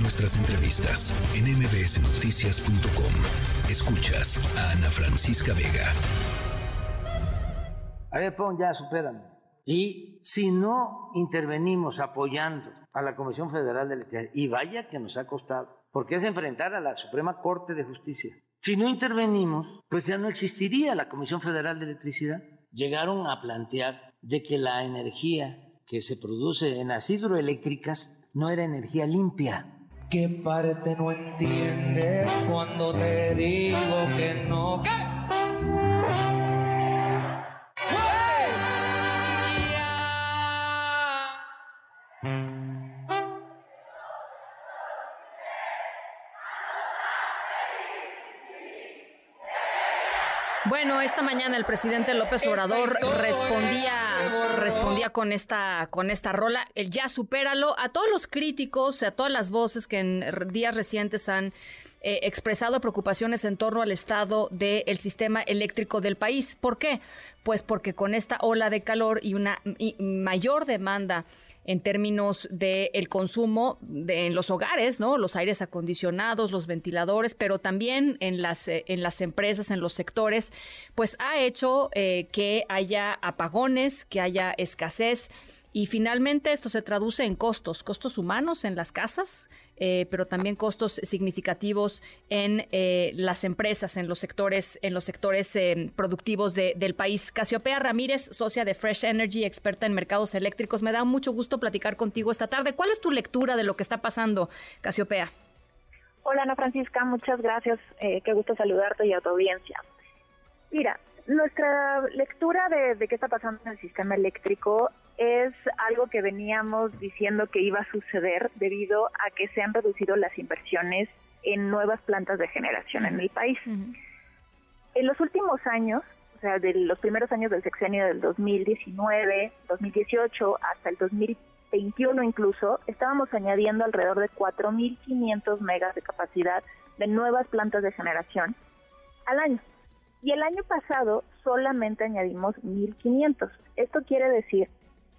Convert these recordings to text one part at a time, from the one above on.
Nuestras entrevistas en mbsnoticias.com. Escuchas a Ana Francisca Vega. A ver, pon ya, supérame. Y si no intervenimos apoyando a la Comisión Federal de Electricidad, y vaya que nos ha costado, porque es enfrentar a la Suprema Corte de Justicia. Si no intervenimos, pues ya no existiría la Comisión Federal de Electricidad. Llegaron a plantear de que la energía que se produce en las hidroeléctricas no era energía limpia. ¿Qué parte no entiendes cuando te digo que no? Bueno, esta mañana el presidente López Obrador respondía, respondía con esta, con esta rola, el ya supéralo, a todos los críticos, a todas las voces que en días recientes han eh, expresado preocupaciones en torno al estado del sistema eléctrico del país. ¿Por qué? Pues porque con esta ola de calor y una mayor demanda en términos del el consumo de, en los hogares, ¿no? Los aires acondicionados, los ventiladores, pero también en las, eh, en las empresas, en los sectores, pues ha hecho eh, que haya apagones, que haya escasez y finalmente esto se traduce en costos, costos humanos en las casas, eh, pero también costos significativos en eh, las empresas, en los sectores, en los sectores eh, productivos del país. Casiopea Ramírez, socia de Fresh Energy, experta en mercados eléctricos. Me da mucho gusto platicar contigo esta tarde. ¿Cuál es tu lectura de lo que está pasando, Casiopea? Hola Ana Francisca, muchas gracias. qué gusto saludarte y a tu audiencia. Mira, nuestra lectura de, de, qué está pasando en el sistema eléctrico es algo que veníamos diciendo que iba a suceder debido a que se han reducido las inversiones en nuevas plantas de generación en el país. En los últimos años, o sea, de los primeros años del sexenio del 2019, 2018 hasta el 2021 incluso, estábamos añadiendo alrededor de 4.500 megas de capacidad de nuevas plantas de generación al año. Y el año pasado solamente añadimos 1.500. Esto quiere decir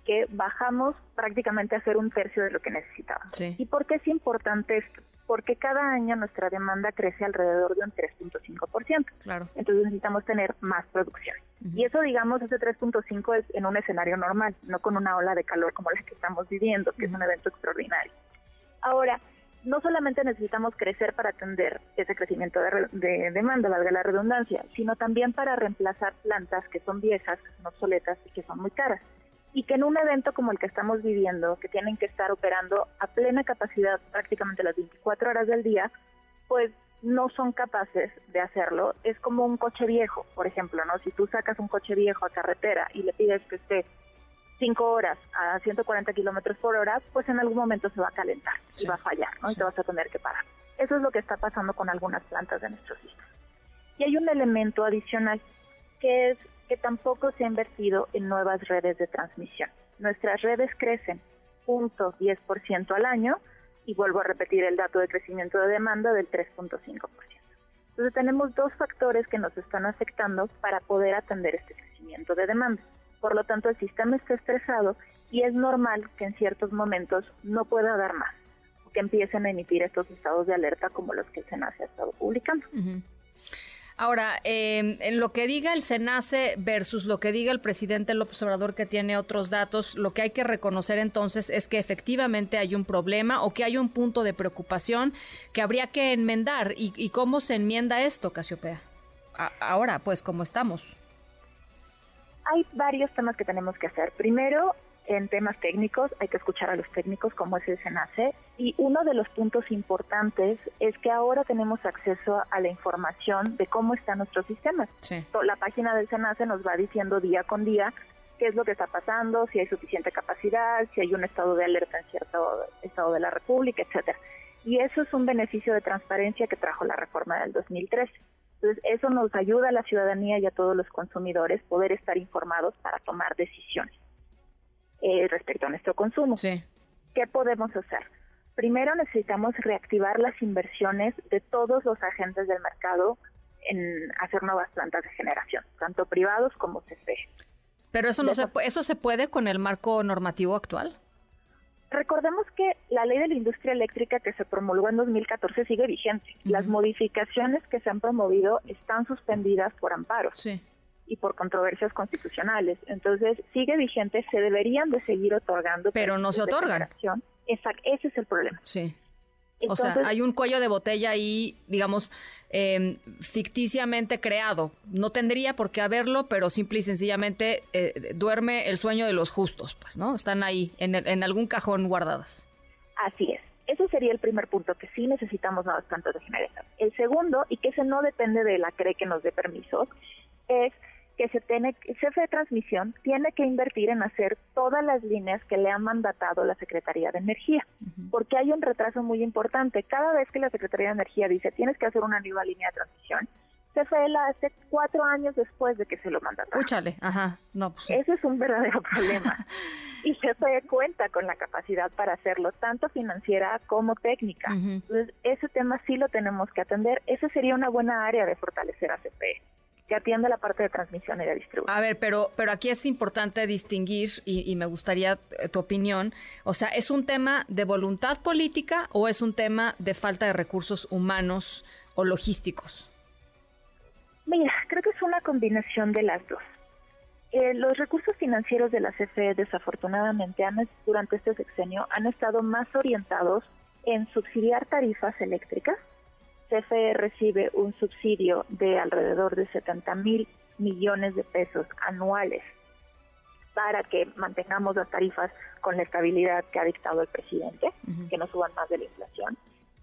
que bajamos prácticamente a hacer un tercio de lo que necesitábamos. ¿Y por qué es importante esto? Porque cada año nuestra demanda crece alrededor de un 3.5%. Claro. Entonces necesitamos tener más producción. Y eso, digamos, ese 3.5 es en un escenario normal, no con una ola de calor como la que estamos viviendo, que es un evento extraordinario. Ahora, no solamente necesitamos crecer para atender ese crecimiento de, de, demanda, valga la redundancia, sino también para reemplazar plantas que son viejas, que son obsoletas y que son muy caras y que en un evento como el que estamos viviendo, que tienen que estar operando a plena capacidad prácticamente las 24 horas del día, pues no son capaces de hacerlo. Es como un coche viejo, por ejemplo, ¿no? Si tú sacas un coche viejo a carretera y le pides que esté 5 horas a 140 kilómetros por hora, pues en algún momento se va a calentar y va a fallar, ¿no? Y te vas a tener que parar. Eso es lo que está pasando con algunas plantas de nuestro sistema. Y hay un elemento adicional que es que tampoco se ha invertido en nuevas redes de transmisión. Nuestras redes crecen 0.10% al año y vuelvo a repetir el dato de crecimiento de demanda del 3.5%. Entonces tenemos dos factores que nos están afectando para poder atender este crecimiento de demanda. Por lo tanto, el sistema está estresado y es normal que en ciertos momentos no pueda dar más, que empiecen a emitir estos estados de alerta como los que el SENACE ha estado publicando. Ahora, em, en lo que diga el SENACE versus lo que diga el presidente López Obrador, que tiene otros datos, lo que hay que reconocer entonces es que efectivamente hay un problema o que hay un punto de preocupación que habría que enmendar. ¿Y, cómo se enmienda esto, Casiopea? ahora, pues, ¿cómo estamos? Hay varios temas que tenemos que hacer. Primero, en temas técnicos, hay que escuchar a los técnicos como es el SENACE. Y uno de los puntos importantes es que ahora tenemos acceso a la información de cómo está nuestro sistema. La página del SENACE nos va diciendo día con día qué es lo que está pasando, si hay suficiente capacidad, si hay un estado de alerta en cierto estado de la República, etcétera. Y eso es un beneficio de transparencia que trajo la reforma del 2013. Entonces, eso nos ayuda a la ciudadanía y a todos los consumidores poder estar informados para tomar decisiones. Eh, respecto a nuestro consumo. ¿Qué podemos hacer? Primero necesitamos reactivar las inversiones de todos los agentes del mercado en hacer nuevas plantas de generación, tanto privados como CFE. Pero eso no se, eso se puede con el marco normativo actual. Recordemos que la ley de la industria eléctrica que se promulgó en 2014 sigue vigente. Las modificaciones que se han promovido están suspendidas por amparos y por controversias constitucionales. Entonces, sigue vigente, se deberían de seguir otorgando. Pero no se otorgan. Exacto, ese es el problema. Sí o sea, hay un cuello de botella ahí, digamos, em, ficticiamente creado. No tendría por qué haberlo, pero simple y sencillamente eh, duerme el sueño de los justos, pues, ¿no? Están ahí, en, en algún cajón guardadas. Así es. Ese sería el primer punto, que sí necesitamos nuevas plantas de generación. El segundo, y que ese no depende de la CRE que nos dé permisos, es que se tiene, el jefe de transmisión tiene que invertir en hacer todas las líneas que le ha mandatado la Secretaría de Energía, porque hay un retraso muy importante. Cada vez que la Secretaría de Energía dice tienes que hacer una nueva línea de transmisión, CFE la hace cuatro años después de que se lo mandataron. Escúchale, ajá, no, pues Ese es un verdadero problema. y CFE cuenta con la capacidad para hacerlo, tanto financiera como técnica. Entonces, ese tema sí lo tenemos que atender. Esa sería una buena área de fortalecer a CFE que atiende la parte de transmisión y de distribución. A ver, pero, pero aquí es importante distinguir, y, me gustaría eh, tu opinión, o sea, ¿es un tema de voluntad política o es un tema de falta de recursos humanos o logísticos? Mira, creo que es una combinación de las dos. Eh, los recursos financieros de la CFE desafortunadamente han, durante este sexenio han estado más orientados en subsidiar tarifas eléctricas CFE recibe un subsidio de alrededor de 70 mil millones de pesos anuales para que mantengamos las tarifas con la estabilidad que ha dictado el presidente, que no suban más de la inflación,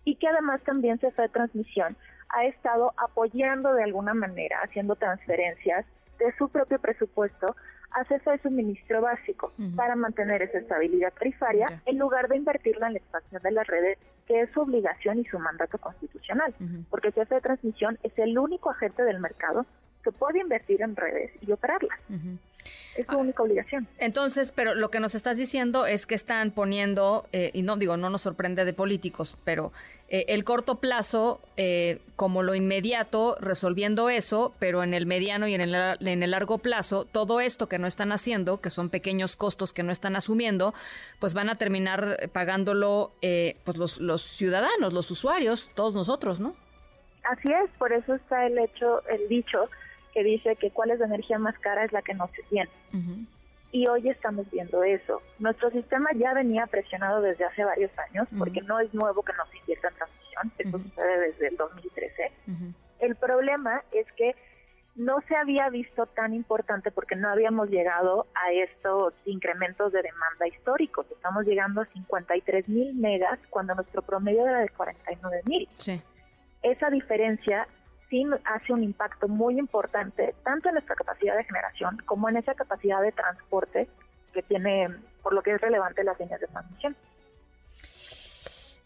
y que además también CFE Transmisión ha estado apoyando de alguna manera, haciendo transferencias de su propio presupuesto a CFE Suministro Básico para mantener esa estabilidad tarifaria en lugar de invertirla en la expansión de las redes que es su obligación y su mandato constitucional, porque el jefe de transmisión es el único agente del mercado que puede invertir en redes y operarlas. Es su única obligación. Entonces, pero lo que nos estás diciendo es que están poniendo, eh, y no digo, no nos sorprende de políticos, pero eh, el corto plazo eh, como lo inmediato, resolviendo eso, pero en el mediano y en el, en el largo plazo, todo esto que no están haciendo, que son pequeños costos que no están asumiendo, pues van a terminar pagándolo pues los, los ciudadanos, los usuarios, todos nosotros, ¿no? Así es, por eso está el hecho, el dicho que dice que cuál es la energía más cara es la que no se tiene. Y hoy estamos viendo eso. Nuestro sistema ya venía presionado desde hace varios años, porque no es nuevo que no se invierta en transmisión, esto sucede desde el 2013. El problema es que no se había visto tan importante porque no habíamos llegado a estos incrementos de demanda históricos. Estamos llegando a 53 mil megas cuando nuestro promedio era de 49 mil. Esa diferencia sí hace un impacto muy importante tanto en nuestra capacidad de generación como en esa capacidad de transporte que tiene, por lo que es relevante las líneas de transmisión.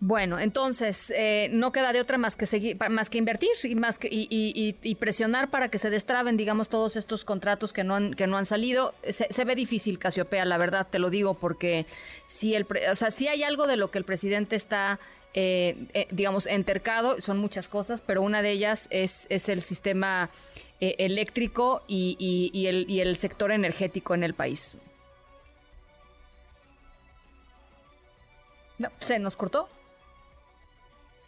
Bueno, entonces eh, no queda de otra más que seguir, más que invertir y más que presionar para que se destraben, digamos, todos estos contratos que no han que no han salido. Se, ve difícil, Casiopea, la verdad, te lo digo, porque si el, o sea, si hay algo de lo que el presidente está eh, eh, digamos, entercado, son muchas cosas, pero una de ellas es, es el sistema eh, eléctrico y, el, y el sector energético en el país. No, se nos cortó.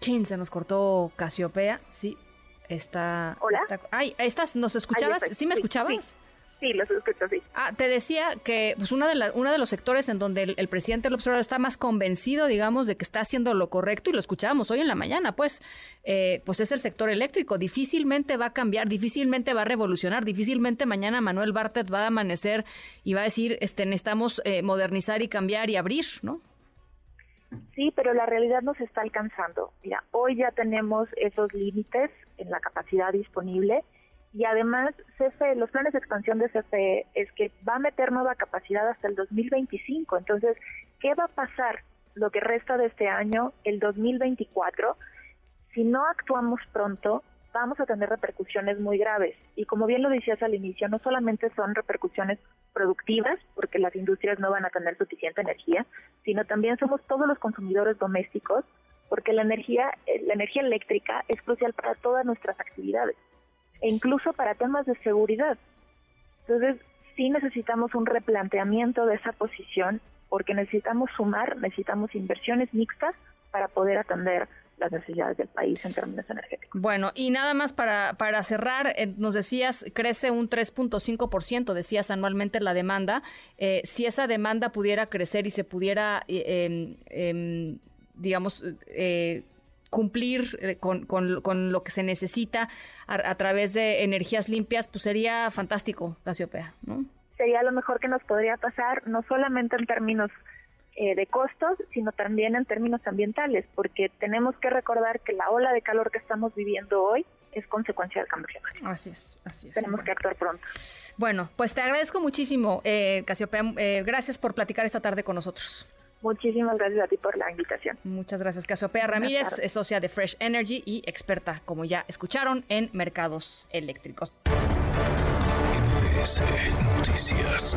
Chin, se nos cortó Casiopea, sí. Está. Hola. ay, ¿estás? ¿Nos escuchabas? ¿Sí me escuchabas? Sí, los escucho, sí. Ah, te decía que pues una de la, uno de los sectores en donde el, presidente López Obrador está más convencido, digamos, de que está haciendo lo correcto, y lo escuchábamos hoy en la mañana, pues, eh, pues es el sector eléctrico. Difícilmente va a cambiar, difícilmente va a revolucionar, difícilmente mañana Manuel Bartet va a amanecer y va a decir, este, necesitamos eh, modernizar y cambiar y abrir, ¿no? Sí, pero la realidad nos está alcanzando. Mira, hoy ya tenemos esos límites en la capacidad disponible y además CFE, los planes de expansión de CFE es que va a meter nueva capacidad hasta el 2025. Entonces, ¿qué va a pasar lo que resta de este año, el 2024? Si no actuamos pronto, vamos a tener repercusiones muy graves. Y como bien lo decías al inicio, no solamente son repercusiones productivas, porque las industrias no van a tener suficiente energía, sino también somos todos los consumidores domésticos, porque la energía, eh, la energía eléctrica es crucial para todas nuestras actividades e incluso para temas de seguridad. Entonces, sí necesitamos un replanteamiento de esa posición porque necesitamos sumar, necesitamos inversiones mixtas para poder atender las necesidades del país en términos energéticos. Bueno, y nada más para, para cerrar, eh, nos decías, crece un 3.5%, decías anualmente la demanda. Eh, si esa demanda pudiera crecer y se pudiera, eh, em, em, digamos, cumplir con, con, lo que se necesita a, través de energías limpias, pues sería fantástico, Casiopea, ¿no? Sería lo mejor que nos podría pasar, no solamente en términos eh, de costos, sino también en términos ambientales, porque tenemos que recordar que la ola de calor que estamos viviendo hoy es consecuencia del cambio climático. Así es, así es. Tenemos que actuar pronto. Bueno, pues te agradezco muchísimo, eh, Casiopea. Eh, gracias por platicar esta tarde con nosotros. Muchísimas gracias a ti por la invitación. Muchas gracias, Casiopea Ramírez, es socia de Fresh Energy y experta, como ya escucharon, en mercados eléctricos. Noticias.